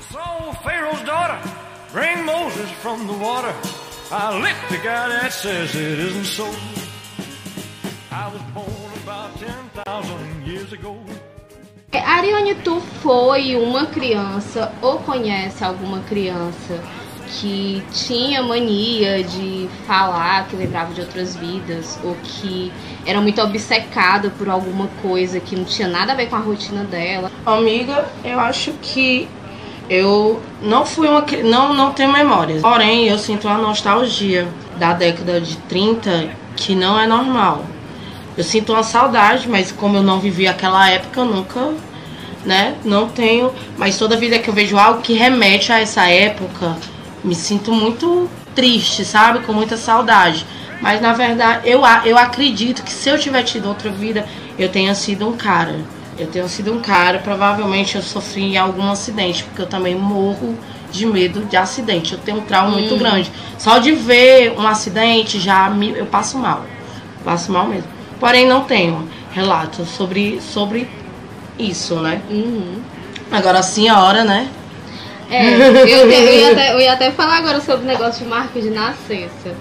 saw Pharaoh's daughter bring Moses from the water. I licked the guy that says it isn't so. I was born about 10,000 years ago. Ariane, tu foi uma criança ou conhece alguma criança que tinha mania de falar que lembrava de outras vidas ou que era muito obcecada por alguma coisa que não tinha nada a ver com a rotina dela? Amiga, eu acho que eu não fui uma não não tenho memórias. Porém, eu sinto uma nostalgia da década de 30 que não é normal. Eu sinto uma saudade, mas como eu não vivi aquela época, eu nunca, né, não tenho, mas toda vida que eu vejo algo que remete a essa época, me sinto muito triste, sabe? Com muita saudade. Mas na verdade, eu, eu acredito que se eu tiver tido outra vida, eu tenha sido um cara. Eu tenho sido um cara, provavelmente eu sofri em algum acidente, porque eu também morro de medo de acidente. Eu tenho um trauma muito grande. Só de ver um acidente já me, eu passo mal. Passo mal mesmo. Porém, não tenho relatos sobre, sobre isso, né? Uhum. Agora a senhora, né? É, eu, eu ia até, eu ia até falar agora sobre o negócio de marca de nascença.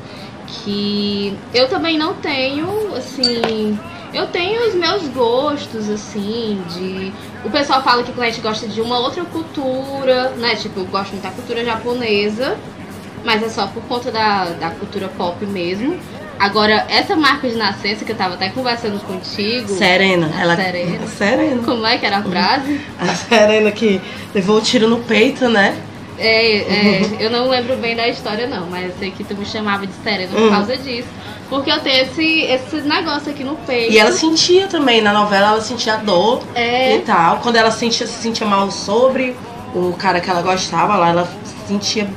Que eu também não tenho, assim. Eu tenho os meus gostos, assim, de. O pessoal fala que o cliente gosta de uma outra cultura, né? Tipo, eu gosto muito da cultura japonesa, mas é só por conta da, da cultura pop mesmo. Agora, essa marca de nascença que eu tava até conversando contigo. Serena. Ela... Serena. Serena. Como é que era a frase? A Serena que levou o tiro no peito, né? É, é, eu não lembro bem da história não, mas eu sei que tu me chamava de Serena por Hum. causa disso. Porque eu tenho esse, esse negócio aqui no peito. E ela sentia também, na novela ela sentia dor É. e tal. Quando ela sentia, se sentia mal sobre o cara que ela gostava lá, ela sentia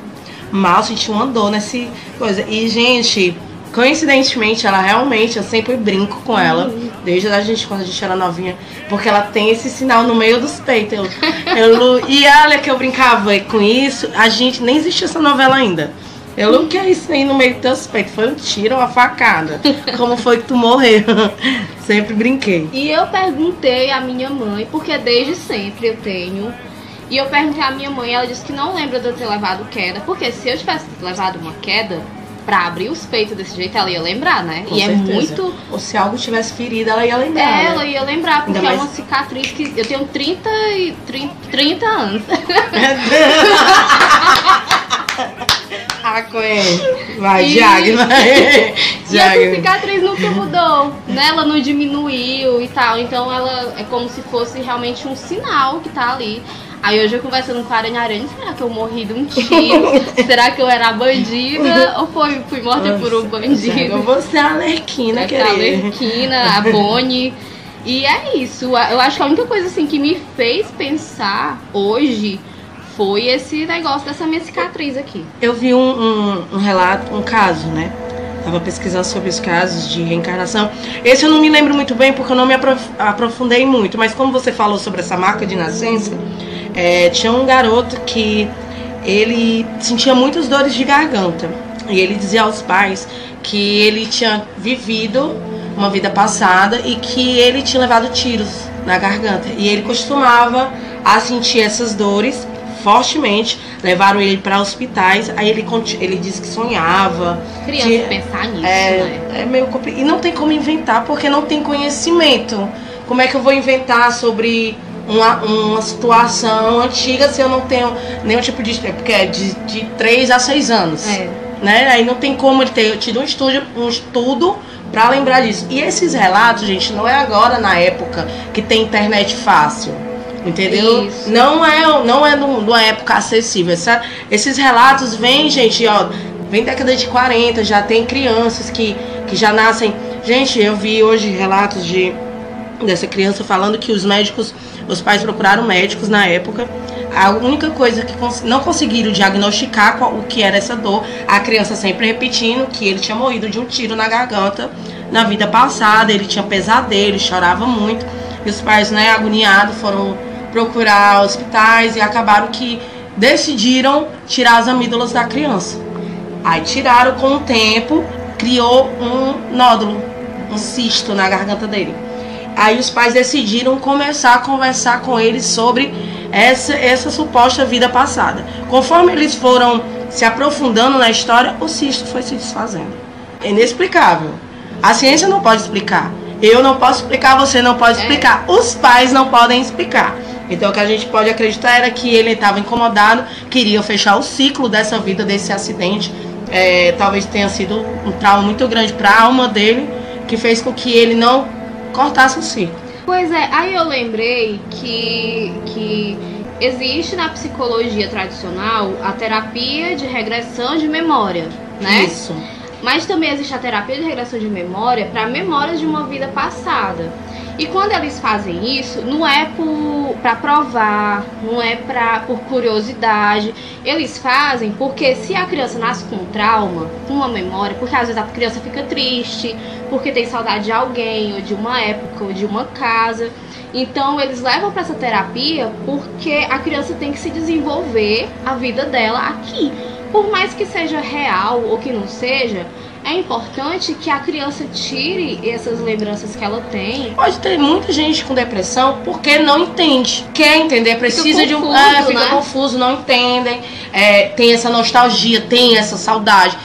mal, sentia uma dor nesse coisa. E, gente, coincidentemente, ela realmente, eu sempre brinco com ela, desde a gente, quando a gente era novinha, porque ela tem esse sinal no meio dos peitos. Eu, eu, e olha que eu brincava com isso, a gente nem existia essa novela ainda. Eu, o que é isso aí no meio dos teus peitos? Foi um tiro uma facada? Como foi que tu morreu? Sempre brinquei. E eu perguntei à minha mãe, porque desde sempre eu tenho. E eu perguntei à minha mãe, ela disse que não lembra de eu ter levado queda, porque se eu tivesse levado uma queda pra abrir os peitos desse jeito, ela ia lembrar, né? Com e é certeza. muito. Ou se algo tivesse ferido, ela ia lembrar. É, né? ela ia lembrar, porque Ainda é mais- uma cicatriz que. Eu tenho 30 e 30, 30 anos. Ah, Coen. Vai, E- Diag, vai. E essa cicatriz nunca mudou, né? Ela não diminuiu e tal. Então ela é como se fosse realmente um sinal que tá ali. Aí hoje eu conversando com a Aranha Aranha, será que eu morri de um tiro? será que eu era bandida? Ou foi, fui morta por um bandido? Você é a Lerquina, ser a querida. Lerquina, a Bonnie. E é isso. Eu acho que a única coisa assim que me fez pensar hoje foi esse negócio dessa minha cicatriz aqui. Eu vi um, um, um relato, um caso, né? Tava pesquisando sobre os casos de reencarnação. Esse eu não me lembro muito bem porque eu não me aprof- aprofundei muito. Mas como você falou sobre essa marca de nascença, é, tinha um garoto que ele sentia muitas dores de garganta. E ele dizia aos pais que ele tinha vivido uma vida passada e que ele tinha levado tiros na garganta. E ele costumava a sentir essas dores fortemente. Levaram ele para hospitais. Aí ele, ele disse que sonhava. Criança que- pensar nisso, é, né? é meio complicado. E não tem como inventar porque não tem conhecimento. Como é que eu vou inventar sobre uma, uma situação antiga se eu não tenho nenhum tipo de. Porque é de, de 3 a 6 anos. É. Né? Aí não tem como ele ter tido um estudo, um estudo para lembrar disso. E esses relatos, gente, não é agora na época que tem internet fácil. Entendeu? Isso. Não é, não é num- numa época acessível. Essa- esses relatos vêm, gente, ó, vem década de 40, já tem crianças que, que já nascem. Gente, eu vi hoje relatos de dessa criança falando que os médicos, os pais procuraram médicos na época. A única coisa que cons- não conseguiram diagnosticar qual- o que era essa dor, a criança sempre repetindo que ele tinha morrido de um tiro na garganta na vida passada, ele tinha pesadelo, chorava muito. E os pais, né, agoniados, foram procurar hospitais e acabaram que decidiram tirar as amígdalas da criança. Aí tiraram com o tempo, criou um nódulo, um cisto na garganta dele. Aí os pais decidiram começar a conversar com eles sobre essa, essa suposta vida passada. Conforme eles foram se aprofundando na história, o cisto foi se desfazendo. É inexplicável. A ciência não pode explicar. Eu não posso explicar, você não pode explicar. É. Os pais não podem explicar. Então o que a gente pode acreditar era que ele estava incomodado, queria fechar o ciclo dessa vida, desse acidente. É, talvez tenha sido um trauma muito grande para a alma dele, que fez com que ele não cortasse o ciclo. Pois é, aí eu lembrei que, que existe na psicologia tradicional a terapia de regressão de memória, né? Isso. Mas também existe a terapia de regressão de memória para memórias de uma vida passada. E quando eles fazem isso, não é para provar, não é pra, por curiosidade. Eles fazem porque se a criança nasce com um trauma, com uma memória, porque às vezes a criança fica triste, porque tem saudade de alguém, ou de uma época, ou de uma casa. Então eles levam para essa terapia porque a criança tem que se desenvolver a vida dela aqui. Por mais que seja real ou que não seja, é importante que a criança tire essas lembranças que ela tem. Pode ter muita gente com depressão porque não entende. Quer entender, precisa de um. É, fica né? confuso, não entendem. É, tem essa nostalgia, tem essa saudade.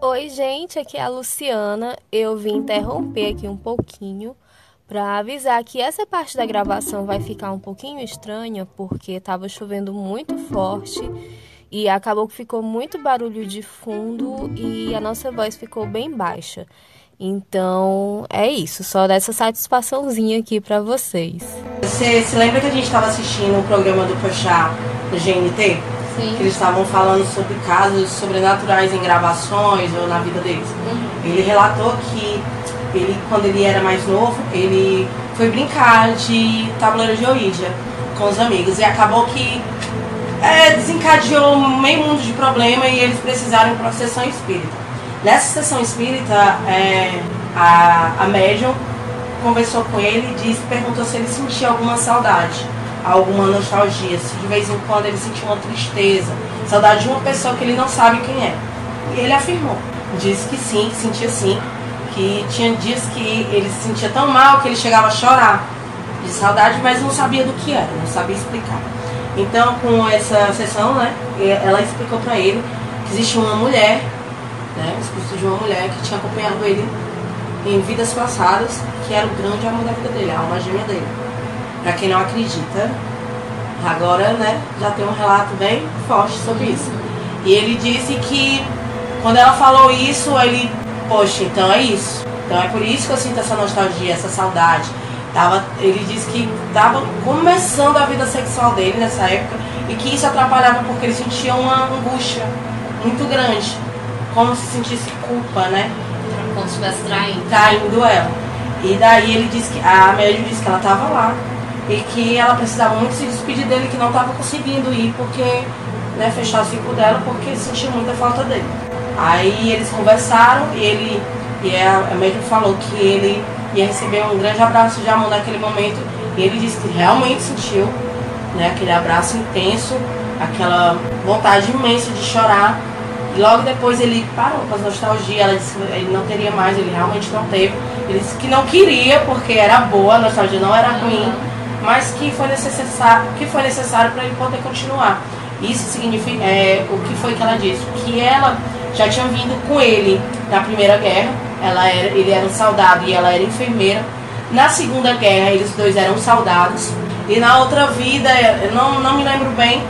Oi, gente, aqui é a Luciana. Eu vim interromper aqui um pouquinho para avisar que essa parte da gravação vai ficar um pouquinho estranha porque estava chovendo muito forte e acabou que ficou muito barulho de fundo e a nossa voz ficou bem baixa. Então é isso, só dessa satisfaçãozinha aqui para vocês. Você se lembra que a gente estava assistindo o um programa do Pochá do GNT? Sim. Que eles estavam falando sobre casos sobrenaturais em gravações ou na vida deles. Uhum. Ele relatou que ele, quando ele era mais novo, ele foi brincar de tabuleiro de Ouija com os amigos e acabou que é, desencadeou meio mundo de problema e eles precisaram ir para uma sessão espírita. Nessa sessão espírita, é, a, a médium conversou com ele e disse, perguntou se ele sentia alguma saudade, alguma nostalgia, se de vez em quando ele sentia uma tristeza, saudade de uma pessoa que ele não sabe quem é. E ele afirmou, disse que sim, que sentia sim, que tinha dias que ele se sentia tão mal que ele chegava a chorar de saudade, mas não sabia do que era, não sabia explicar. Então, com essa sessão, né, ela explicou para ele que existia uma mulher, né, o espírito de uma mulher que tinha acompanhado ele em vidas passadas, que era o grande amor da vida dele, a alma gêmea dele. Para quem não acredita, agora, né, já tem um relato bem forte sobre isso. E ele disse que quando ela falou isso, ele, poxa, então é isso. Então é por isso que eu sinto essa nostalgia, essa saudade Tava, ele disse que estava começando a vida sexual dele nessa época e que isso atrapalhava porque ele sentia uma angústia muito grande, como se sentisse culpa, né? Como se estivesse traindo. Traindo ela. E daí ele disse que a médium disse que ela estava lá e que ela precisava muito se despedir dele, que não estava conseguindo ir porque né, fechar o ciclo dela porque sentia muita falta dele. Aí eles conversaram e ele e a, a médium falou que ele ia receber um grande abraço de amor naquele momento. E ele disse que realmente sentiu né, aquele abraço intenso, aquela vontade imensa de chorar. E logo depois ele parou com as nostalgias, ela disse que ele não teria mais, ele realmente não teve. Ele disse que não queria porque era boa, a nostalgia não era ruim, mas que foi necessário, que foi necessário para ele poder continuar. Isso significa é, o que foi que ela disse? Que ela já tinha vindo com ele na Primeira Guerra, ela era, ele era um soldado e ela era enfermeira. Na Segunda Guerra, eles dois eram soldados. E na outra vida, eu não, não me lembro bem,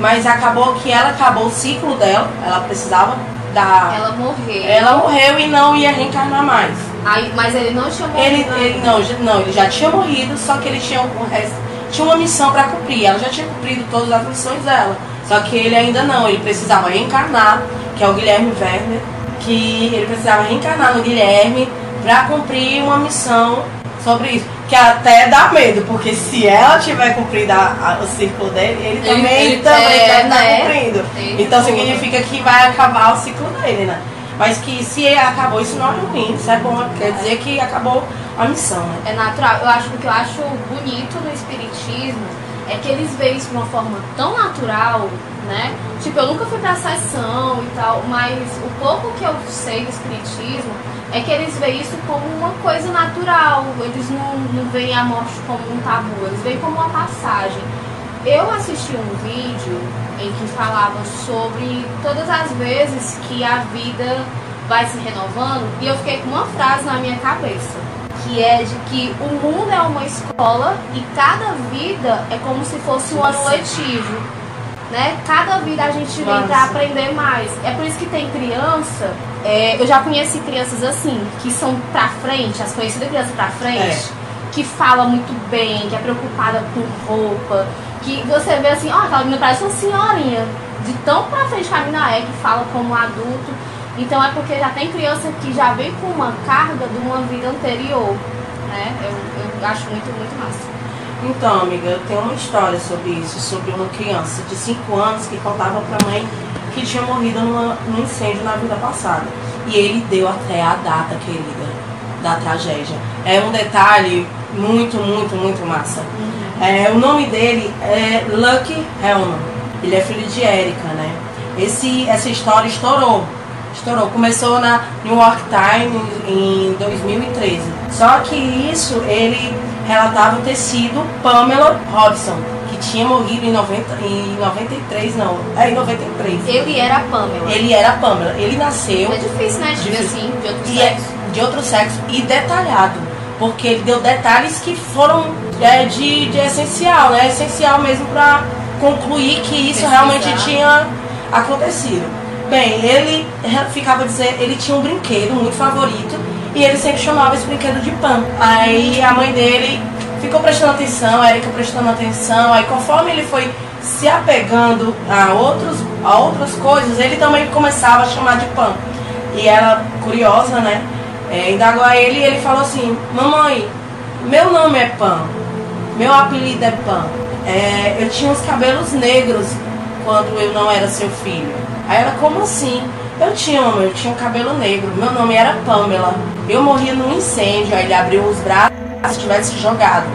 mas acabou que ela acabou o ciclo dela, ela precisava da. Ela morreu. Ela morreu e não ia reencarnar mais. Aí, mas ele não tinha morrido. Ele, ele, não, não, ele já tinha morrido, só que ele tinha o resto, tinha uma missão para cumprir. Ela já tinha cumprido todas as missões dela. Só que ele ainda não, ele precisava reencarnar, que é o Guilherme Werner que ele precisava reencarnar no Guilherme para cumprir uma missão sobre isso. Que até dá medo, porque se ela tiver cumprido a, a, o ciclo dele, ele, ele também, ele também é, deve estar né? cumprindo. então significa que vai acabar o ciclo dele, né? Mas que se acabou, isso não é ruim, isso é bom, quer dizer que acabou a missão, né? É natural. Eu acho que o que eu acho bonito no espiritismo é que eles veem isso de uma forma tão natural, né? Tipo, eu nunca fui pra sessão e tal, mas o pouco que eu sei do espiritismo é que eles veem isso como uma coisa natural. Eles não, não veem a morte como um tabu, eles veem como uma passagem. Eu assisti um vídeo em que falava sobre todas as vezes que a vida vai se renovando e eu fiquei com uma frase na minha cabeça que é de que o mundo é uma escola e cada vida é como se fosse um ano letivo. Né? Cada vida a gente vem para aprender mais. É por isso que tem criança. É, eu já conheci crianças assim, que são pra frente, as conhecidas crianças pra frente, é. que fala muito bem, que é preocupada com roupa, que você vê assim, ó, aquela menina parece uma senhorinha. De tão pra frente que a menina é, que fala como adulto. Então é porque já tem criança que já vem com uma carga de uma vida anterior, né? Eu, eu acho muito, muito massa. Então, amiga, eu tenho uma história sobre isso, sobre uma criança de 5 anos que contava pra mãe que tinha morrido numa, num incêndio na vida passada. E ele deu até a data, querida, da tragédia. É um detalhe muito, muito, muito massa. Uhum. É, o nome dele é Lucky Hellman. Ele é filho de Erika, né? Esse, essa história estourou estourou. Começou na New York Times em 2013. Só que isso ele relatava ter sido Pamela Robson, que tinha morrido em, 90, em 93, não, é em 93. Ele era a Pamela. Ele era a Pamela. Ele nasceu. É difícil, né? De assim, de outro é sexo. É, de outro sexo e detalhado. Porque ele deu detalhes que foram é, de, de essencial, né? Essencial mesmo para concluir que isso Pesquisar. realmente tinha acontecido. Bem, ele ficava dizendo, ele tinha um brinquedo muito favorito e ele sempre chamava esse brinquedo de Pan. Aí a mãe dele ficou prestando atenção, a Erika prestando atenção, aí conforme ele foi se apegando a, outros, a outras coisas, ele também começava a chamar de Pan. E ela, curiosa, né, é, indagou a ele e ele falou assim, mamãe, meu nome é Pan, meu apelido é Pan. É, eu tinha os cabelos negros quando eu não era seu filho. Aí ela, como assim? Eu tinha, eu tinha um cabelo negro, meu nome era Pamela. Eu morria num incêndio, aí ele abriu os braços se tivesse jogado.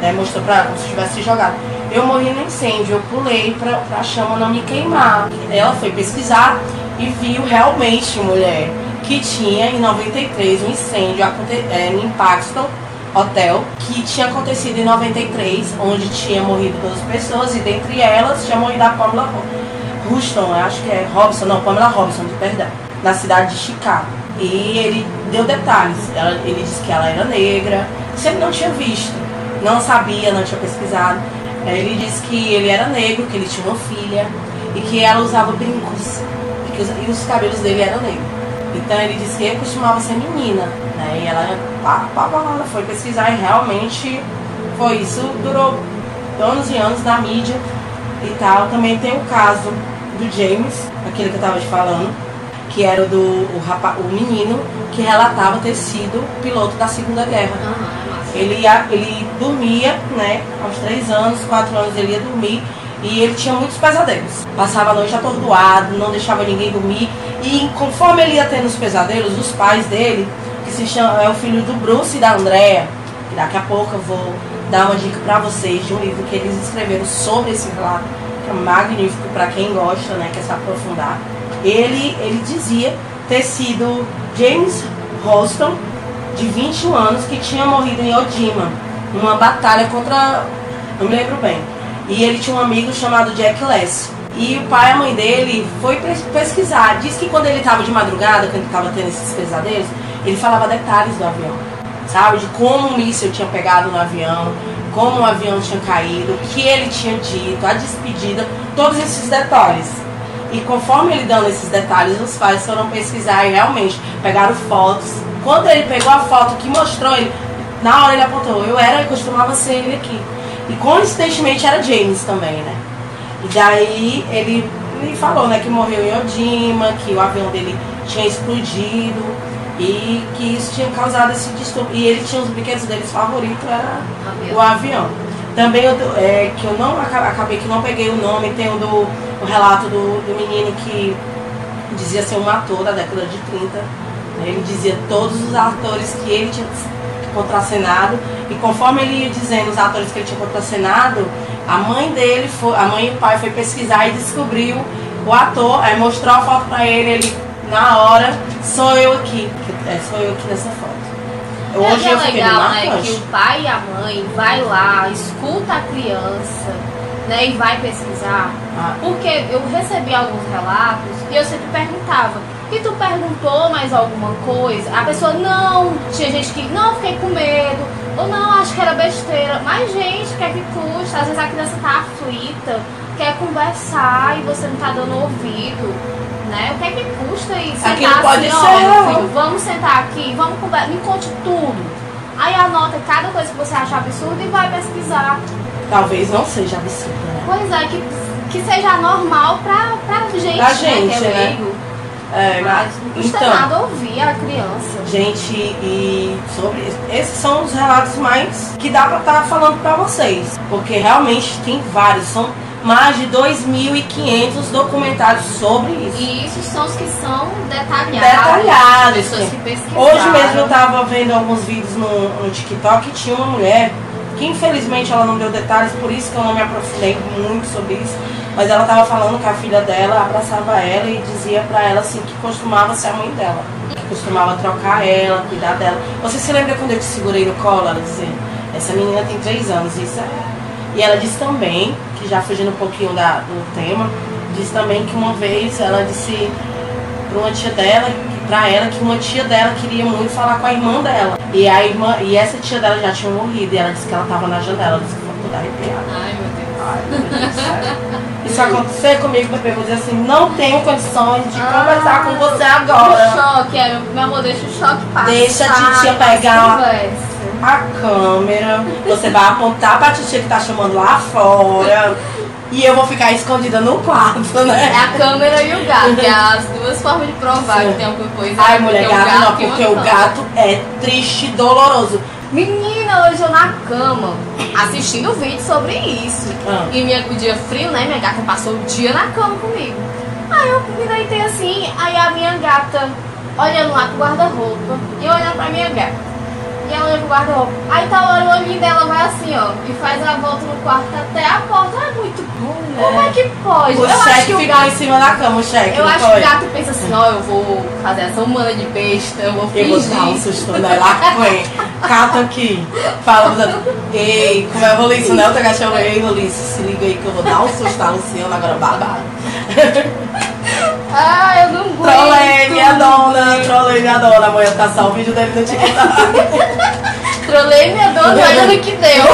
Né? Mostrou pra ela como se tivesse jogado. Eu morri no incêndio, eu pulei pra, pra chama não me queimar. Ela foi pesquisar e viu realmente, mulher, que tinha em 93 um incêndio é, em Paxton Hotel, que tinha acontecido em 93, onde tinha morrido duas pessoas e dentre elas tinha morrido a Pamela Houston, acho que é Robson, não, Pamela Robson, perdão, na cidade de Chicago. E ele deu detalhes. Ela, ele disse que ela era negra, sempre não tinha visto, não sabia, não tinha pesquisado. Ele disse que ele era negro, que ele tinha uma filha e que ela usava brincos e que os, e os cabelos dele eram negros. Então ele disse que ele costumava ser menina, né? E ela, pá, pá, pá, foi pesquisar e realmente foi isso. Durou anos e anos na mídia e tal. Também tem o caso do James, aquele que eu estava te falando, que era do o, rapaz, o menino que relatava ter sido piloto da Segunda Guerra. Uhum, ele, ia, ele dormia, né? Aos três anos, quatro anos ele ia dormir e ele tinha muitos pesadelos. Passava a noite atordoado, não deixava ninguém dormir. E conforme ele ia tendo os pesadelos, os pais dele, que se chama, é o filho do Bruce e da Andrea, que daqui a pouco eu vou dar uma dica para vocês de um livro que eles escreveram sobre esse relato que é magnífico para quem gosta, né, quer se aprofundar. Ele, ele dizia ter sido James Ralston, de 21 anos, que tinha morrido em Odima, numa batalha contra. não me lembro bem. E ele tinha um amigo chamado Jack Less. E o pai e a mãe dele foi pesquisar. Diz que quando ele estava de madrugada, quando ele estava tendo esses pesadelos, ele falava detalhes do avião. Sabe? De como um míssil tinha pegado no avião, como o avião tinha caído, o que ele tinha dito, a despedida, todos esses detalhes. E conforme ele dando esses detalhes, os pais foram pesquisar e realmente pegaram fotos. Quando ele pegou a foto que mostrou ele, na hora ele apontou, eu era, e costumava ser ele aqui. E coincidentemente era James também, né? E daí ele, ele falou, né, que morreu em Odima, que o avião dele tinha explodido e que isso tinha causado esse distúrbio. E ele tinha os brinquedos deles favoritos, era avião. o avião. Também, é, que eu não acabei que não peguei o nome, tem o, do, o relato do, do menino que dizia ser um ator da década de 30. Né? Ele dizia todos os atores que ele tinha contracenado e conforme ele ia dizendo os atores que ele tinha contracenado, A mãe dele foi, a mãe e o pai foi pesquisar e descobriu o ator, aí mostrou a foto pra ele, ele na hora, sou eu aqui. É, sou eu aqui nessa foto. Hoje é, é legal, né, que o pai e a mãe vai lá, escuta a criança, né, e vai pesquisar. Ah. Porque eu recebi alguns relatos e eu sempre perguntava, e tu perguntou mais alguma coisa? A pessoa, não, tinha gente que, não, fiquei com medo, ou não, acho que era besteira. Mas, gente, o que é que custa? Às vezes a criança tá aflita, quer conversar e você não tá dando ouvido. Né? O que é que custa isso? Aquilo pode assim, ser. filho, vamos sentar aqui, vamos conversar, me conte tudo. Aí anota cada coisa que você acha absurda e vai pesquisar. Talvez não seja absurda, né? Pois é, que, que seja normal pra, pra gente, pra gente né? Que é né? É, mas não custa então, nada ouvir a criança. Gente, e sobre esses são os relatos mais que dá pra estar tá falando pra vocês. Porque realmente tem vários, são mais de 2.500 documentários sobre isso. E isso são os que são detalhados. Detalhados. Pessoas que Hoje mesmo eu tava vendo alguns vídeos no, no TikTok e tinha uma mulher que infelizmente ela não deu detalhes, por isso que eu não me aprofundei muito sobre isso mas ela estava falando que a filha dela abraçava ela e dizia para ela assim que costumava ser a mãe dela. Que costumava trocar ela, cuidar dela. Você se lembra quando eu te segurei no colo? Ela dizia, essa menina tem três anos, isso é. E ela disse também, que já fugindo um pouquinho da, do tema, disse também que uma vez ela disse para uma tia dela, para ela, que uma tia dela queria muito falar com a irmã dela. E a irmã, e essa tia dela já tinha morrido, e ela disse que ela estava na janela, ela disse que foi toda arrepiada. Ai, meu Deus. Isso acontecer comigo, bebê, eu vou dizer assim, não tenho condições de ah, conversar com você agora. O choque, é, meu amor, deixa o choque passar. Deixa a titia pegar a câmera, você vai apontar pra titia que tá chamando lá fora. E eu vou ficar escondida no quarto, né? É a câmera e o gato, que é as duas formas de provar Sim. que tem alguma coisa. Ai, mulher, gato, gato não, porque o gato é triste e doloroso. Menina, hoje eu na cama, assistindo vídeo sobre isso. Ah. E minha, o dia frio, né? Minha gata passou o dia na cama comigo. Aí eu me deitei assim, aí a minha gata olhando lá pro guarda-roupa e olhando pra minha gata. E ela olha pro guarda-roupa. Aí tá hora o olhinho dela vai assim, ó. E faz a volta no quarto até a porta. É muito bom, né? Como é que pode? O eu cheque que fica gato... em cima da cama, o cheque. Eu acho pode. que o gato pensa assim, ó, eu vou fazer essa humana de besta, eu vou fingir. Eu vou dar um susto, né? Lá foi. Cata aqui. Fala, ei, como é Roliço, né? Outra cachorro, ei, Roliço, se liga aí que eu vou dar um susto a Luciana agora babado. Ah, eu não aguento. Trolei minha dona, trolei minha dona. Amanhã tá só o vídeo dele no TikTok. Trolei minha dona, olha no que deu.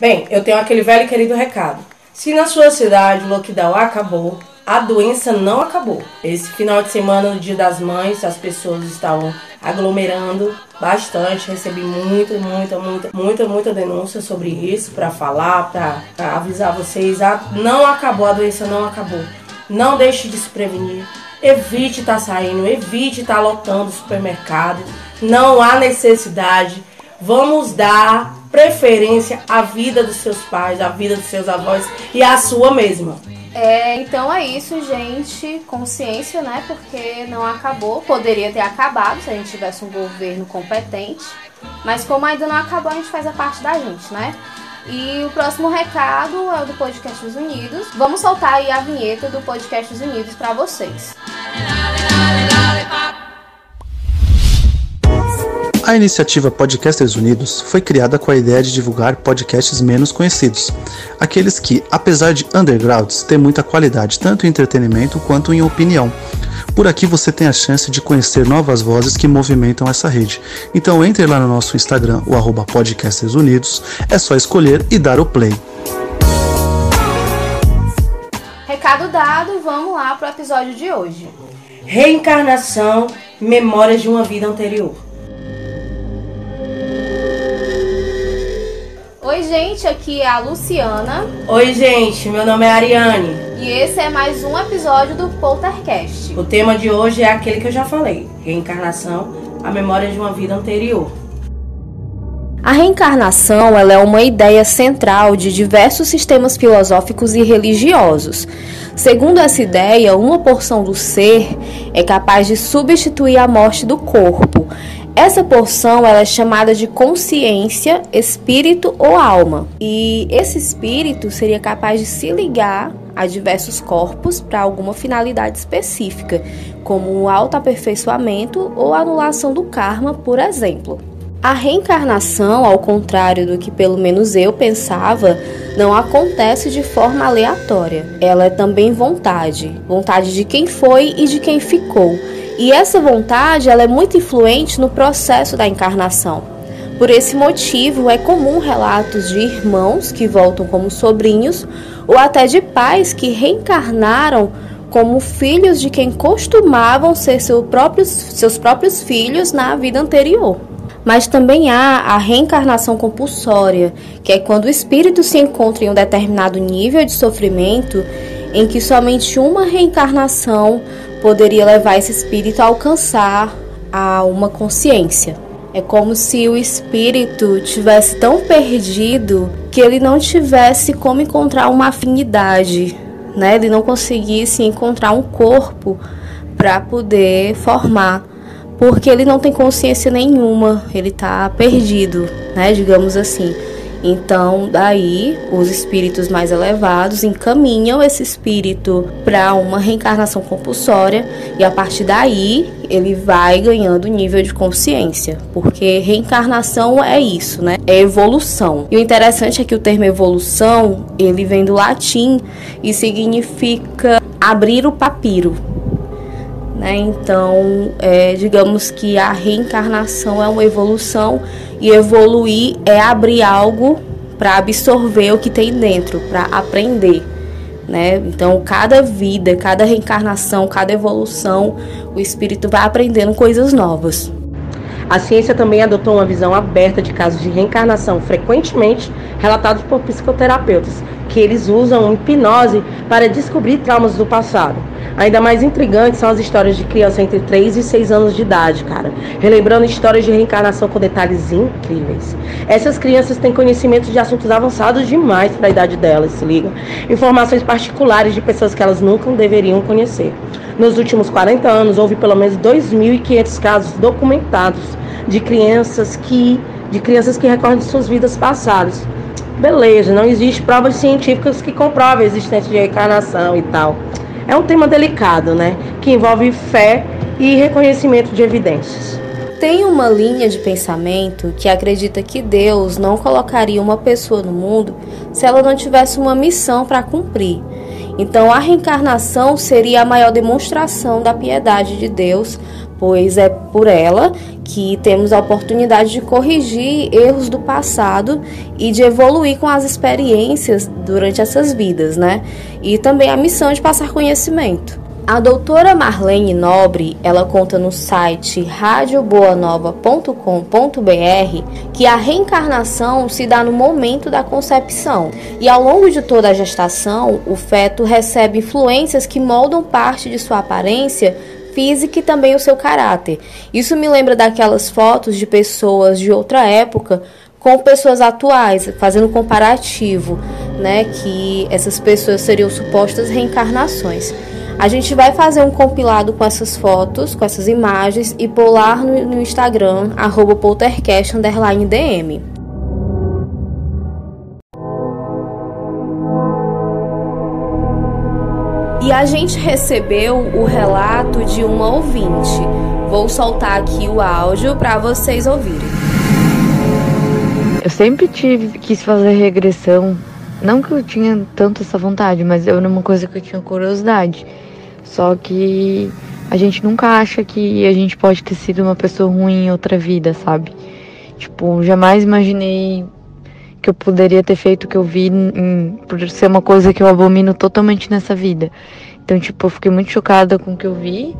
Bem, eu tenho aquele velho e querido recado. Se na sua cidade o lockdown acabou, a doença não acabou. Esse final de semana, no Dia das Mães, as pessoas estavam aglomerando bastante. Recebi muita, muita, muita, muita, muita denúncia sobre isso para falar, para avisar vocês. Não acabou, a doença não acabou. Não deixe de se prevenir. Evite estar tá saindo, evite estar tá lotando o supermercado. Não há necessidade. Vamos dar preferência à vida dos seus pais, à vida dos seus avós e à sua mesma. É, então é isso, gente. Consciência, né? Porque não acabou. Poderia ter acabado se a gente tivesse um governo competente. Mas como ainda não acabou, a gente faz a parte da gente, né? E o próximo recado é o do Podcast Unidos. Vamos soltar aí a vinheta do Podcast Unidos para vocês. A iniciativa Podcasters Unidos foi criada com a ideia de divulgar podcasts menos conhecidos, aqueles que, apesar de undergrounds, têm muita qualidade tanto em entretenimento quanto em opinião. Por aqui você tem a chance de conhecer novas vozes que movimentam essa rede. Então entre lá no nosso Instagram, o arroba Podcasters Unidos, é só escolher e dar o play. Recado dado, vamos lá para o episódio de hoje. Reencarnação, memórias de uma vida anterior. Oi, gente, aqui é a Luciana. Oi, gente, meu nome é Ariane. E esse é mais um episódio do Poltercast. O tema de hoje é aquele que eu já falei: reencarnação, a memória de uma vida anterior. A reencarnação ela é uma ideia central de diversos sistemas filosóficos e religiosos. Segundo essa ideia, uma porção do ser é capaz de substituir a morte do corpo Essa porção ela é chamada de consciência, espírito ou alma. E esse espírito seria capaz de se ligar a diversos corpos para alguma finalidade específica, como o autoaperfeiçoamento ou anulação do karma, por exemplo. A reencarnação, ao contrário do que pelo menos eu pensava, não acontece de forma aleatória. Ela é também vontade, vontade de quem foi e de quem ficou e essa vontade ela é muito influente no processo da encarnação. Por esse motivo, é comum relatos de irmãos que voltam como sobrinhos ou até de pais que reencarnaram como filhos de quem costumavam ser seu próprios, seus próprios filhos na vida anterior. Mas também há a reencarnação compulsória, que é quando o espírito se encontra em um determinado nível de sofrimento em que somente uma reencarnação poderia levar esse espírito a alcançar a uma consciência. É como se o espírito tivesse tão perdido que ele não tivesse como encontrar uma afinidade, né? Ele não conseguisse encontrar um corpo para poder formar, porque ele não tem consciência nenhuma, ele está perdido, né? Digamos assim. Então, daí, os espíritos mais elevados encaminham esse espírito para uma reencarnação compulsória e a partir daí ele vai ganhando nível de consciência, porque reencarnação é isso, né? É evolução. E o interessante é que o termo evolução, ele vem do latim e significa abrir o papiro. Né? Então, é, digamos que a reencarnação é uma evolução e evoluir é abrir algo para absorver o que tem dentro, para aprender. Né? Então, cada vida, cada reencarnação, cada evolução, o espírito vai aprendendo coisas novas. A ciência também adotou uma visão aberta de casos de reencarnação, frequentemente relatados por psicoterapeutas, que eles usam hipnose para descobrir traumas do passado. Ainda mais intrigantes são as histórias de crianças entre 3 e 6 anos de idade, cara. Relembrando histórias de reencarnação com detalhes incríveis. Essas crianças têm conhecimento de assuntos avançados demais para a idade delas, se liga. Informações particulares de pessoas que elas nunca deveriam conhecer. Nos últimos 40 anos, houve pelo menos 2.500 casos documentados de crianças que de crianças que recordam suas vidas passadas. Beleza, não existe provas científicas que comprovem a existência de reencarnação e tal. É um tema delicado, né? Que envolve fé e reconhecimento de evidências. Tem uma linha de pensamento que acredita que Deus não colocaria uma pessoa no mundo se ela não tivesse uma missão para cumprir. Então, a reencarnação seria a maior demonstração da piedade de Deus, pois é por ela que temos a oportunidade de corrigir erros do passado e de evoluir com as experiências durante essas vidas, né? E também a missão de passar conhecimento. A doutora Marlene Nobre, ela conta no site radioboanova.com.br que a reencarnação se dá no momento da concepção e ao longo de toda a gestação, o feto recebe influências que moldam parte de sua aparência física e também o seu caráter. Isso me lembra daquelas fotos de pessoas de outra época com pessoas atuais, fazendo comparativo, né, que essas pessoas seriam supostas reencarnações. A gente vai fazer um compilado com essas fotos, com essas imagens e pular no, no Instagram, arroba. E a gente recebeu o relato de uma ouvinte. Vou soltar aqui o áudio para vocês ouvirem. Eu sempre tive quis fazer regressão. Não que eu tinha tanto essa vontade, mas era uma coisa que eu tinha curiosidade. Só que a gente nunca acha que a gente pode ter sido uma pessoa ruim em outra vida, sabe? Tipo, jamais imaginei que eu poderia ter feito que eu vi em, por ser uma coisa que eu abomino totalmente nessa vida. Então, tipo, eu fiquei muito chocada com o que eu vi,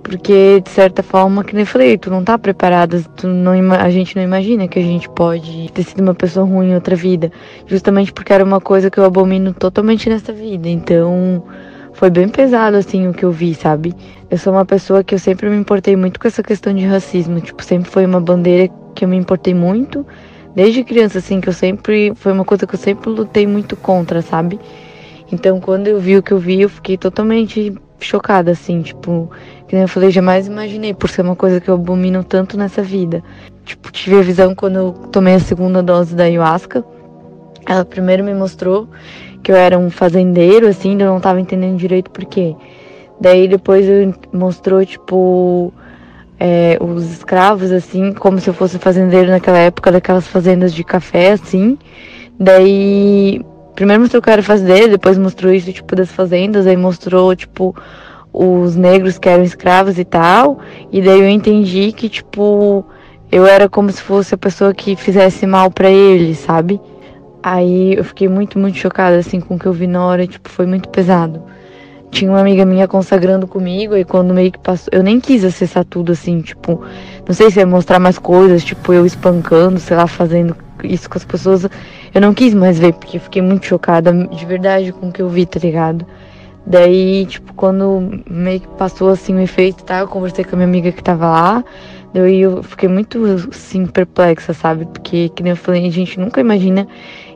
porque de certa forma, que nem falei, tu não tá preparada, tu não, a gente não imagina que a gente pode ter sido uma pessoa ruim em outra vida, justamente porque era uma coisa que eu abomino totalmente nessa vida. Então, foi bem pesado assim o que eu vi, sabe? Eu sou uma pessoa que eu sempre me importei muito com essa questão de racismo, tipo, sempre foi uma bandeira que eu me importei muito desde criança, assim, que eu sempre. Foi uma coisa que eu sempre lutei muito contra, sabe? Então, quando eu vi o que eu vi, eu fiquei totalmente chocada, assim, tipo, que nem eu falei, jamais imaginei, por ser uma coisa que eu abomino tanto nessa vida. Tipo, tive a visão quando eu tomei a segunda dose da ayahuasca. Ela primeiro me mostrou que eu era um fazendeiro, assim, eu não tava entendendo direito por quê. Daí depois mostrou, tipo, é, os escravos, assim, como se eu fosse fazendeiro naquela época, daquelas fazendas de café, assim. Daí, primeiro mostrou que eu era fazendeiro, depois mostrou isso, tipo, das fazendas, aí mostrou, tipo, os negros que eram escravos e tal. E daí eu entendi que, tipo, eu era como se fosse a pessoa que fizesse mal para eles, sabe? Aí eu fiquei muito, muito chocada, assim, com o que eu vi na hora, tipo, foi muito pesado tinha uma amiga minha consagrando comigo e quando meio que passou, eu nem quis acessar tudo assim, tipo, não sei se ia mostrar mais coisas, tipo, eu espancando, sei lá, fazendo isso com as pessoas. Eu não quis mais ver, porque eu fiquei muito chocada de verdade com o que eu vi, tá ligado? Daí, tipo, quando meio que passou assim o efeito, tá? Eu conversei com a minha amiga que tava lá. Daí eu fiquei muito, assim, perplexa, sabe? Porque, que nem eu falei, a gente nunca imagina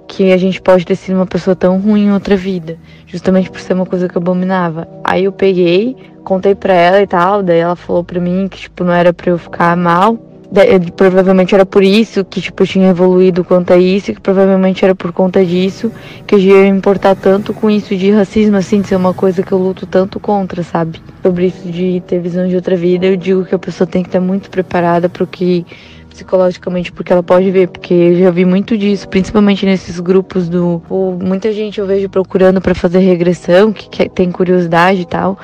que a gente pode ter sido uma pessoa tão ruim em outra vida, justamente por ser uma coisa que eu abominava. Aí eu peguei, contei pra ela e tal, daí ela falou pra mim que, tipo, não era pra eu ficar mal. Daí, provavelmente era por isso que, tipo, eu tinha evoluído quanto a isso, que provavelmente era por conta disso que eu ia me importar tanto com isso de racismo, assim, de ser uma coisa que eu luto tanto contra, sabe? Sobre isso de ter visão de outra vida, eu digo que a pessoa tem que estar muito preparada pro que psicologicamente, porque ela pode ver, porque eu já vi muito disso, principalmente nesses grupos do. muita gente eu vejo procurando para fazer regressão, que, tem curiosidade e tal.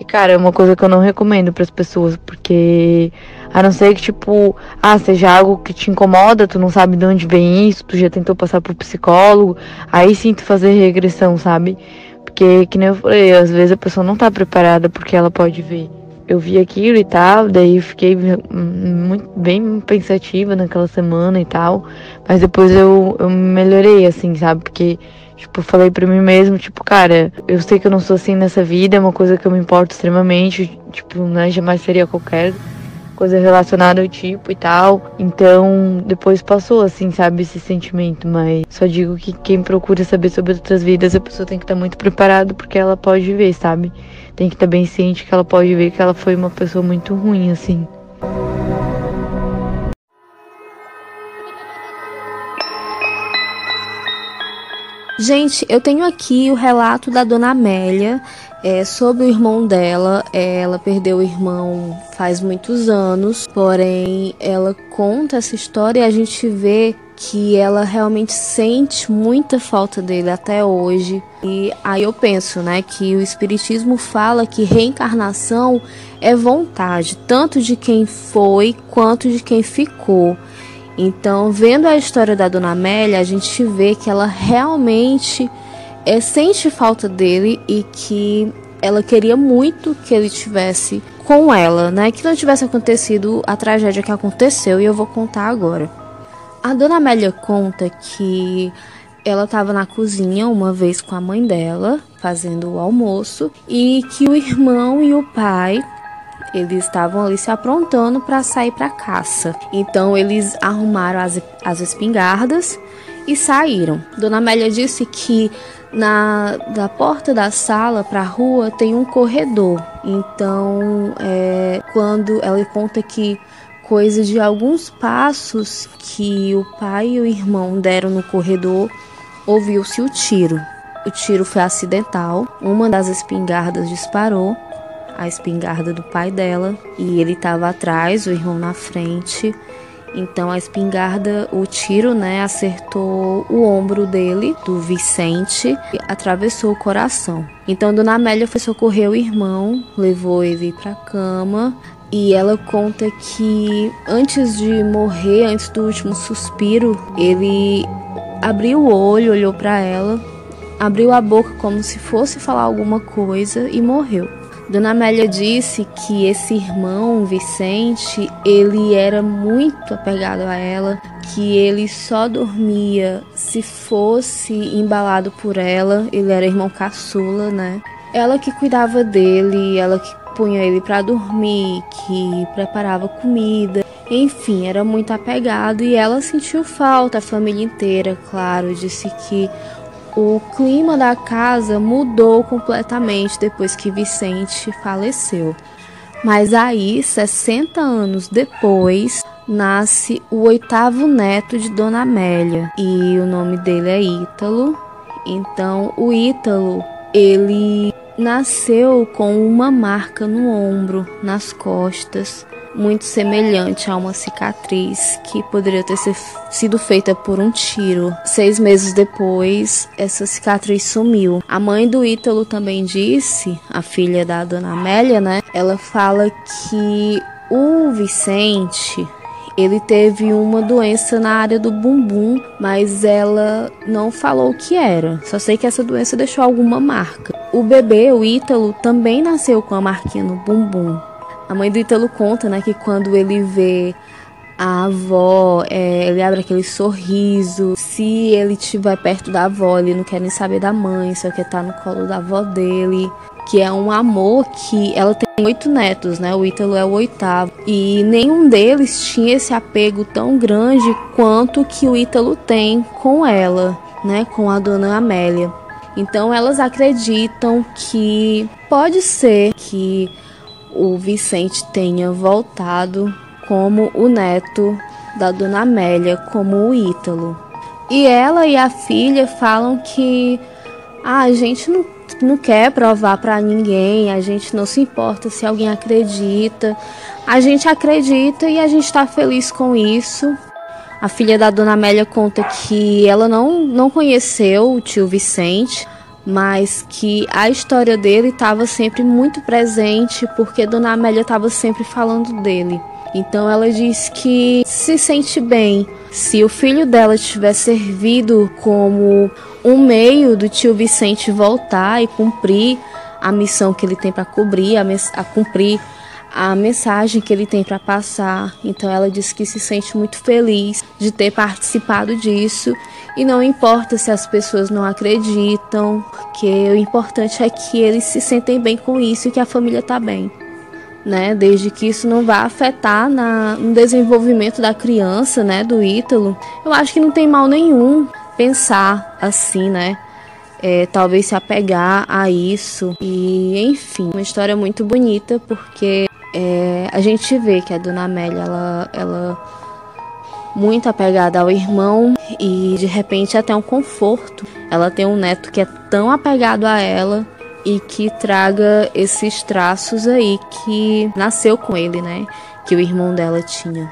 E, cara, é uma coisa que eu não recomendo para as pessoas, porque a não ser que, tipo, ah, seja algo que te incomoda, tu não sabe de onde vem isso, tu já tentou passar por psicólogo, aí sim tu fazer regressão, sabe? Porque, que nem eu falei, às vezes a pessoa não tá preparada porque ela pode ver eu vi aquilo e tal, daí fiquei muito, bem pensativa naquela semana e tal, mas depois eu, eu melhorei, assim, sabe? Porque, tipo, falei pra mim mesmo, tipo, cara, eu sei que eu não sou assim nessa vida, é uma coisa que eu me importo extremamente, tipo, né, jamais seria qualquer coisa relacionada ao tipo e tal. Então, depois passou, assim, sabe, esse sentimento. Mas só digo que quem procura saber sobre outras vidas, a pessoa tem que estar muito preparado porque ela pode ver, sabe? tem que estar bem ciente que ela pode ver que ela foi uma pessoa muito ruim, assim. Gente, eu tenho aqui o relato da dona Amélia é, sobre o irmão dela. Ela perdeu o irmão faz muitos anos, porém ela conta essa história e a gente vê que ela realmente sente muita falta dele até hoje. E aí eu penso, né, que o espiritismo fala que reencarnação é vontade, tanto de quem foi quanto de quem ficou. Então, vendo a história da Dona Amélia, a gente vê que ela realmente é, sente falta dele e que ela queria muito que ele tivesse com ela, né? Que não tivesse acontecido a tragédia que aconteceu e eu vou contar agora. A dona Amélia conta que ela estava na cozinha uma vez com a mãe dela, fazendo o almoço, e que o irmão e o pai eles estavam ali se aprontando para sair para caça. Então eles arrumaram as, as espingardas e saíram. Dona Amélia disse que na da porta da sala para a rua tem um corredor. Então, é, quando ela conta que coisa de alguns passos que o pai e o irmão deram no corredor, ouviu-se o tiro. O tiro foi acidental, uma das espingardas disparou, a espingarda do pai dela, e ele estava atrás, o irmão na frente. Então a espingarda, o tiro, né, acertou o ombro dele, do Vicente, e atravessou o coração. Então Dona Amélia foi socorrer o irmão, levou ele para cama, e ela conta que antes de morrer, antes do último suspiro, ele abriu o olho, olhou para ela, abriu a boca como se fosse falar alguma coisa e morreu. Dona Amélia disse que esse irmão, Vicente, ele era muito apegado a ela, que ele só dormia se fosse embalado por ela, ele era irmão caçula, né? Ela que cuidava dele, ela que punha ele para dormir, que preparava comida. Enfim, era muito apegado e ela sentiu falta, a família inteira, claro, disse que o clima da casa mudou completamente depois que Vicente faleceu. Mas aí, 60 anos depois, nasce o oitavo neto de Dona Amélia e o nome dele é Ítalo. Então, o Ítalo, ele nasceu com uma marca no ombro, nas costas, muito semelhante a uma cicatriz que poderia ter sido feita por um tiro. Seis meses depois, essa cicatriz sumiu. A mãe do Ítalo também disse, a filha da dona Amélia, né? Ela fala que o Vicente ele teve uma doença na área do bumbum, mas ela não falou o que era. Só sei que essa doença deixou alguma marca. O bebê, o Ítalo, também nasceu com a marquinha no bumbum. A mãe do Ítalo conta, né, que quando ele vê a avó, é, ele abre aquele sorriso. Se ele estiver perto da avó, ele não quer nem saber da mãe, só quer estar no colo da avó dele. Que é um amor que ela tem oito netos, né? O Ítalo é o oitavo. E nenhum deles tinha esse apego tão grande quanto que o Ítalo tem com ela, né? Com a dona Amélia. Então elas acreditam que pode ser que o Vicente tenha voltado como o neto da dona Amélia, como o Ítalo. E ela e a filha falam que ah, a gente não, não quer provar para ninguém, a gente não se importa se alguém acredita. A gente acredita e a gente está feliz com isso. A filha da dona Amélia conta que ela não, não conheceu o tio Vicente, mas que a história dele estava sempre muito presente porque Dona Amélia estava sempre falando dele. Então ela diz que se sente bem se o filho dela tiver servido como um meio do tio Vicente voltar e cumprir a missão que ele tem para cobrir, a, a cumprir a mensagem que ele tem para passar. Então ela diz que se sente muito feliz de ter participado disso e não importa se as pessoas não acreditam, que o importante é que eles se sentem bem com isso e que a família está bem. Né, desde que isso não vá afetar na, no desenvolvimento da criança, né, do Ítalo, eu acho que não tem mal nenhum pensar assim, né, é, talvez se apegar a isso e, enfim, uma história muito bonita porque é, a gente vê que a Dona Amélia, ela, ela muito apegada ao irmão e de repente até um conforto. Ela tem um neto que é tão apegado a ela e que traga esses traços aí que nasceu com ele, né? Que o irmão dela tinha.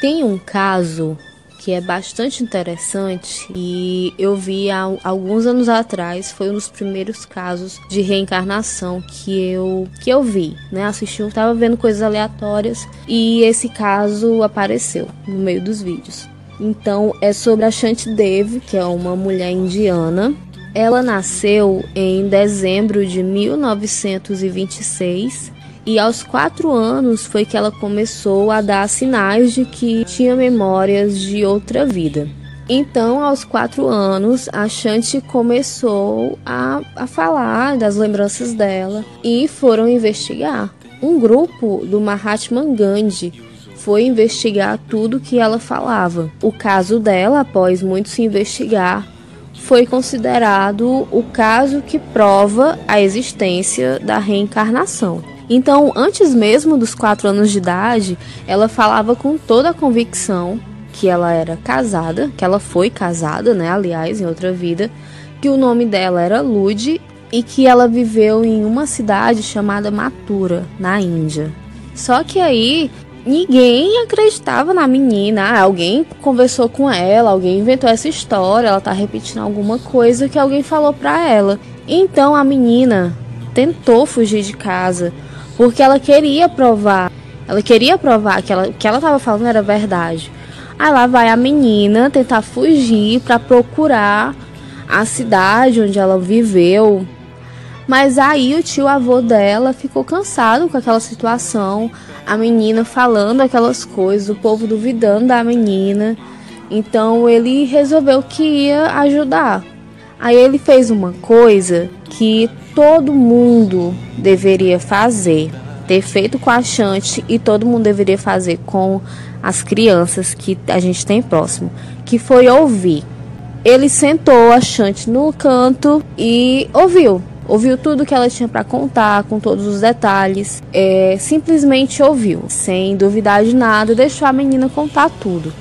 Tem um caso que é bastante interessante e eu vi há alguns anos atrás, foi um dos primeiros casos de reencarnação que eu que eu vi, né? Assisti, eu tava vendo coisas aleatórias e esse caso apareceu no meio dos vídeos. Então é sobre a Shanti Dev, que é uma mulher indiana. Ela nasceu em dezembro de 1926 e aos quatro anos foi que ela começou a dar sinais de que tinha memórias de outra vida. Então, aos quatro anos, a Shanti começou a, a falar das lembranças dela e foram investigar. Um grupo do Mahatma Gandhi foi investigar tudo que ela falava. O caso dela, após muito se investigar, foi considerado o caso que prova a existência da reencarnação. Então, antes mesmo dos quatro anos de idade, ela falava com toda a convicção que ela era casada, que ela foi casada, né? Aliás, em outra vida, que o nome dela era Lud e que ela viveu em uma cidade chamada Mathura, na Índia. Só que aí ninguém acreditava na menina. Ah, alguém conversou com ela, alguém inventou essa história, ela tá repetindo alguma coisa que alguém falou para ela. Então a menina tentou fugir de casa, porque ela queria provar, ela queria provar que ela, que ela estava falando era verdade. Aí lá vai a menina tentar fugir para procurar a cidade onde ela viveu. Mas aí o tio avô dela ficou cansado com aquela situação, a menina falando aquelas coisas, o povo duvidando da menina. Então ele resolveu que ia ajudar. Aí ele fez uma coisa que todo mundo deveria fazer. ter feito com a Chante e todo mundo deveria fazer com as crianças que a gente tem próximo, que foi ouvir. Ele sentou a Chante no canto e ouviu. Ouviu tudo que ela tinha para contar, com todos os detalhes. É, simplesmente ouviu, sem duvidar de nada, deixou a menina contar tudo.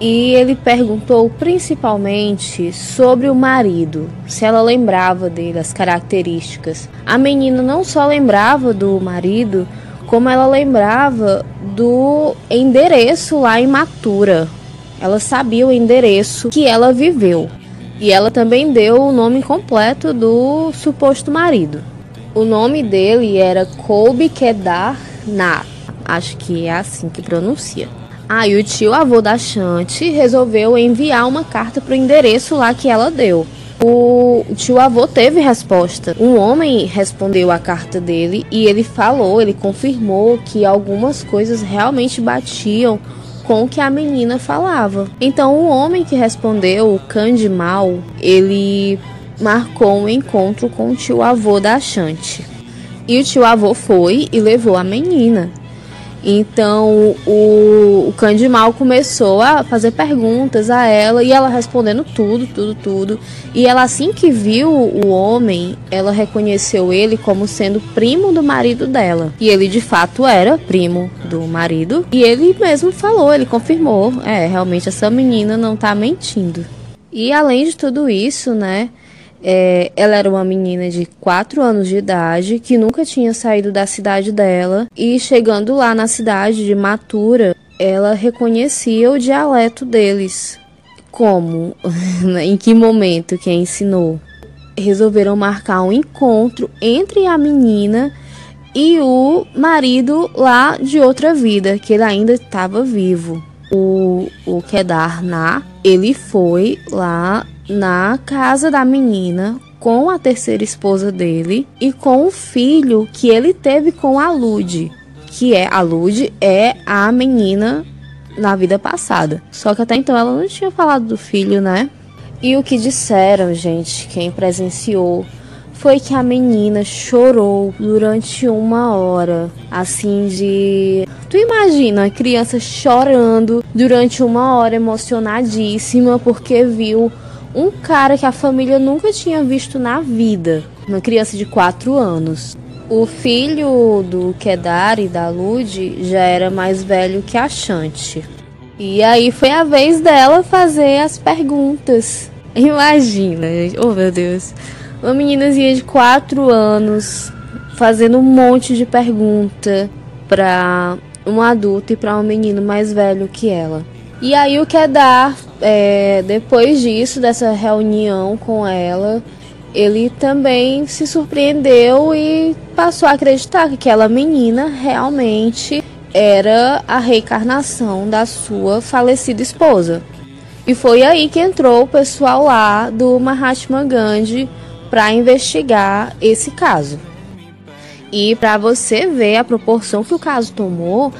E ele perguntou principalmente sobre o marido, se ela lembrava dele, as características. A menina não só lembrava do marido, como ela lembrava do endereço lá em Matura. Ela sabia o endereço que ela viveu. E ela também deu o nome completo do suposto marido. O nome dele era Colby Kedar Na. Acho que é assim que pronuncia. Aí o tio avô da Chante resolveu enviar uma carta para o endereço lá que ela deu. O tio avô teve resposta. Um homem respondeu a carta dele e ele falou, ele confirmou que algumas coisas realmente batiam com o que a menina falava. Então o homem que respondeu, o Candimal, ele marcou um encontro com o tio avô da Chante. E o tio avô foi e levou a menina. Então o, o Candimal começou a fazer perguntas a ela e ela respondendo tudo, tudo, tudo. E ela, assim que viu o homem, ela reconheceu ele como sendo primo do marido dela. E ele de fato era primo do marido. E ele mesmo falou, ele confirmou: é, realmente essa menina não tá mentindo. E além de tudo isso, né? É, ela era uma menina de 4 anos de idade que nunca tinha saído da cidade dela e chegando lá na cidade de Matura, ela reconhecia o dialeto deles. Como? em que momento quem ensinou? Resolveram marcar um encontro entre a menina e o marido lá de outra vida, que ele ainda estava vivo. O, o Kedar Na, ele foi lá na casa da menina com a terceira esposa dele e com o filho que ele teve com a Lud, que é a Lud é a menina na vida passada. Só que até então ela não tinha falado do filho, né? E o que disseram, gente, quem presenciou, foi que a menina chorou durante uma hora, assim de. Tu imagina a criança chorando durante uma hora, emocionadíssima, porque viu um cara que a família nunca tinha visto na vida, uma criança de 4 anos. O filho do Kedar e da Lud já era mais velho que a Chante. E aí foi a vez dela fazer as perguntas. Imagina, oh meu Deus. Uma meninazinha de 4 anos fazendo um monte de pergunta para um adulto e para um menino mais velho que ela. E aí o Kedar é, depois disso, dessa reunião com ela, ele também se surpreendeu e passou a acreditar que aquela menina realmente era a reencarnação da sua falecida esposa. E foi aí que entrou o pessoal lá do Mahatma Gandhi para investigar esse caso. E para você ver a proporção que o caso tomou,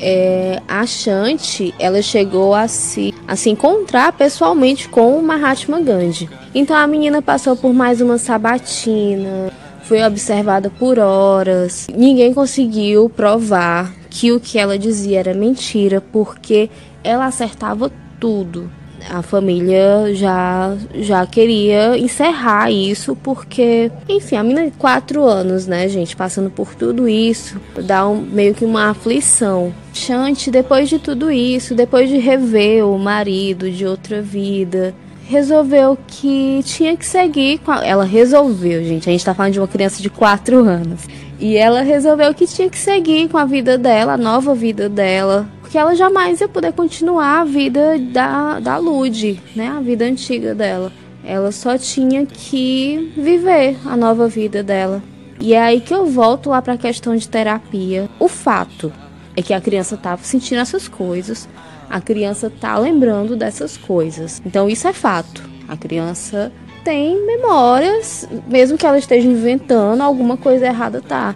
é, a Shanti ela chegou a se, a se encontrar pessoalmente com o Mahatma Gandhi. Então a menina passou por mais uma sabatina, foi observada por horas. Ninguém conseguiu provar que o que ela dizia era mentira, porque ela acertava tudo a família já já queria encerrar isso porque, enfim, a menina de quatro anos, né, gente, passando por tudo isso, dá um, meio que uma aflição. Chante, depois de tudo isso, depois de rever o marido de outra vida, resolveu que tinha que seguir a... ela resolveu, gente, a gente tá falando de uma criança de quatro anos. E ela resolveu que tinha que seguir com a vida dela, a nova vida dela, porque ela jamais ia poder continuar a vida da, da Lud, né? A vida antiga dela. Ela só tinha que viver a nova vida dela. E é aí que eu volto lá para a questão de terapia. O fato é que a criança estava sentindo essas coisas, a criança está lembrando dessas coisas. Então isso é fato. A criança tem memórias, mesmo que ela esteja inventando, alguma coisa errada tá.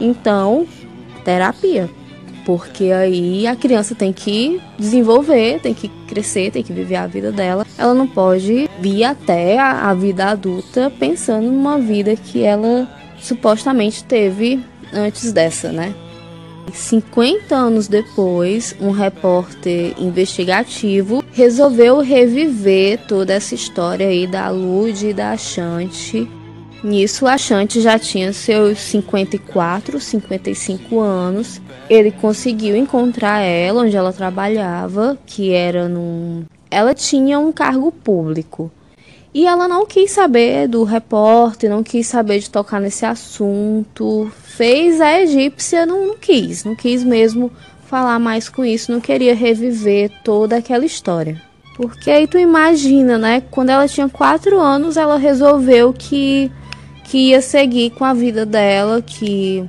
Então, terapia porque aí a criança tem que desenvolver, tem que crescer, tem que viver a vida dela. Ela não pode vir até a, vida adulta pensando numa vida que ela supostamente teve antes dessa, né? 50 anos depois, um repórter investigativo resolveu reviver toda essa história aí da Lud e da Chante. Nisso, a Chante já tinha seus 54, 55 anos. Ele conseguiu encontrar ela onde ela trabalhava, que era num. Ela tinha um cargo público. E ela não quis saber do repórter, não quis saber de tocar nesse assunto. Fez a egípcia, não, não quis, não quis mesmo falar mais com isso, não queria reviver toda aquela história. Porque aí tu imagina, né? Quando ela tinha quatro anos, ela resolveu que, que ia seguir com a vida dela, que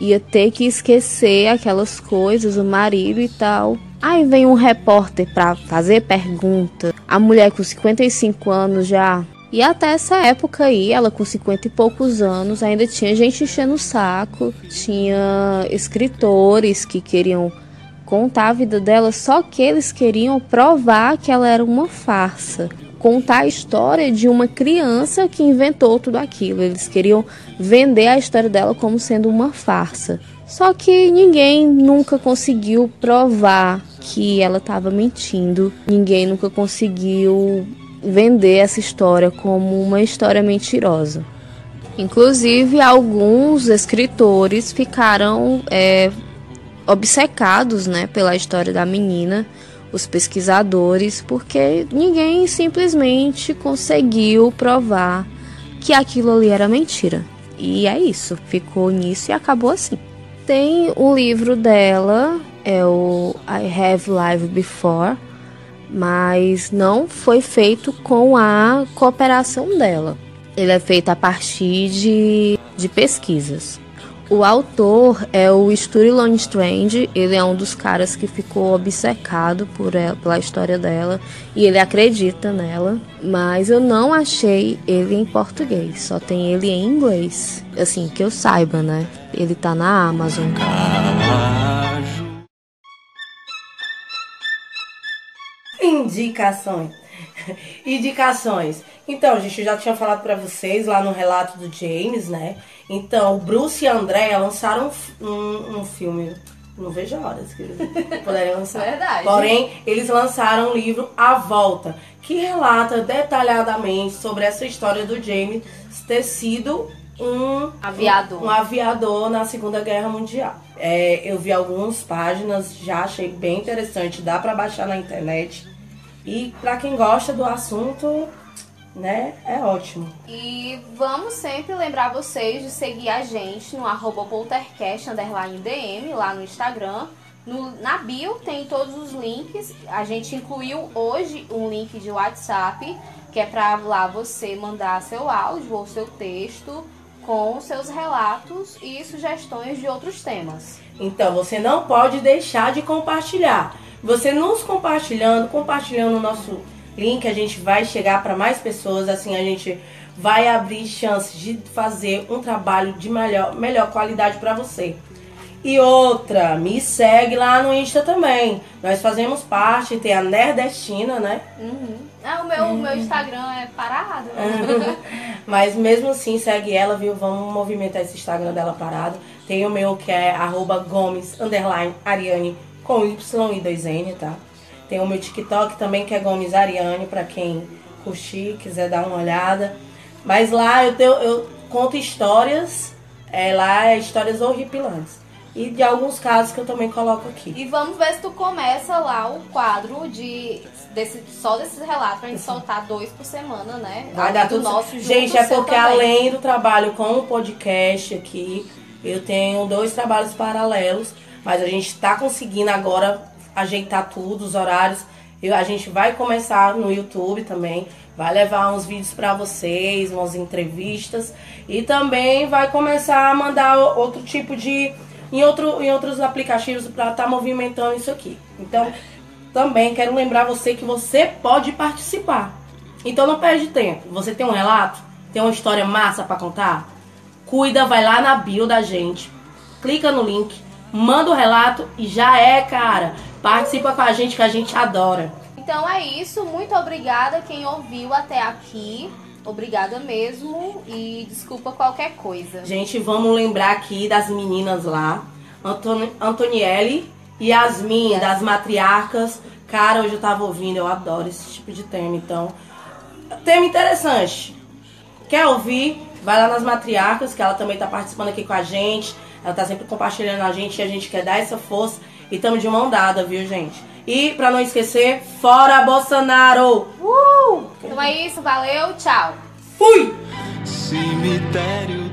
ia ter que esquecer aquelas coisas, o marido e tal. Aí vem um repórter para fazer pergunta. A mulher com 55 anos já. E até essa época aí, ela com 50 e poucos anos, ainda tinha gente enchendo o saco, tinha escritores que queriam contar a vida dela, só que eles queriam provar que ela era uma farsa. Contar a história de uma criança que inventou tudo aquilo. Eles queriam vender a história dela como sendo uma farsa. Só que ninguém nunca conseguiu provar que ela estava mentindo. Ninguém nunca conseguiu vender essa história como uma história mentirosa. Inclusive, alguns escritores ficaram é, obcecados né, pela história da menina, os pesquisadores, porque ninguém simplesmente conseguiu provar que aquilo ali era mentira. E é isso, ficou nisso e acabou assim. Tem o livro dela, é o I Have Live Before, mas não foi feito com a cooperação dela. Ele é feito a partir de, de pesquisas. O autor é o Sture Strange, ele é um dos caras que ficou obcecado por ela, pela história dela e ele acredita nela, mas eu não achei ele em português, só tem ele em inglês. Assim, que eu saiba, né? Ele tá na Amazon. Indicações. Indicações. Então, gente, eu já tinha falado para vocês lá no relato do James, né? Então, o Bruce e a Andrea lançaram um, um, um filme. Não vejo horas que eles poderiam lançar. Verdade. Porém, eles lançaram o livro A Volta, que relata detalhadamente sobre essa história do James ter sido um aviador, um, um aviador na Segunda Guerra Mundial. É, eu vi algumas páginas, já achei bem interessante, dá para baixar na internet. E para quem gosta do assunto, né, é ótimo. E vamos sempre lembrar vocês de seguir a gente no arroba poltercast, DM, lá no Instagram. No, na bio tem todos os links. A gente incluiu hoje um link de WhatsApp, que é para lá você mandar seu áudio ou seu texto com seus relatos e sugestões de outros temas. Então você não pode deixar de compartilhar. Você nos compartilhando, compartilhando o nosso link, a gente vai chegar para mais pessoas, assim a gente vai abrir chances de fazer um trabalho de melhor, melhor qualidade para você. E outra, me segue lá no Insta também. Nós fazemos parte, tem a Nerdestina, né? Uhum. Ah, o meu, uhum. meu Instagram é parado. Mas mesmo assim, segue ela, viu? Vamos movimentar esse Instagram dela parado. Tem o meu que é arroba Gomes, underline, Ariane, com Y e 2N, tá? Tem o meu TikTok também, que é Gomes Ariane, pra quem curtir, quiser dar uma olhada. Mas lá eu, tenho, eu conto histórias, é, lá é histórias horripilantes e de alguns casos que eu também coloco aqui. E vamos ver se tu começa lá o quadro de desse, só desses relatos pra gente soltar dois por semana, né? Vai dar tudo nosso Gente, é porque além do trabalho com o podcast aqui, eu tenho dois trabalhos paralelos, mas a gente tá conseguindo agora ajeitar tudo, os horários. Eu, a gente vai começar no YouTube também, vai levar uns vídeos para vocês, umas entrevistas e também vai começar a mandar outro tipo de em, outro, em outros aplicativos para estar tá movimentando isso aqui. Então, também quero lembrar você que você pode participar. Então não perde tempo. Você tem um relato? Tem uma história massa para contar? Cuida, vai lá na bio da gente, clica no link, manda o relato e já é, cara. Participa com a gente que a gente adora. Então é isso. Muito obrigada quem ouviu até aqui. Obrigada mesmo e desculpa qualquer coisa. Gente, vamos lembrar aqui das meninas lá. Antoni Antonielli, Yasmin, das matriarcas. Cara, hoje eu tava ouvindo, eu adoro esse tipo de tema, então. Tema interessante. Quer ouvir? Vai lá nas matriarcas, que ela também tá participando aqui com a gente. Ela tá sempre compartilhando a gente e a gente quer dar essa força. E estamos de mão dada, viu, gente? E, pra não esquecer, fora Bolsonaro! Uh! Então é isso, valeu, tchau! Fui! Cemitério.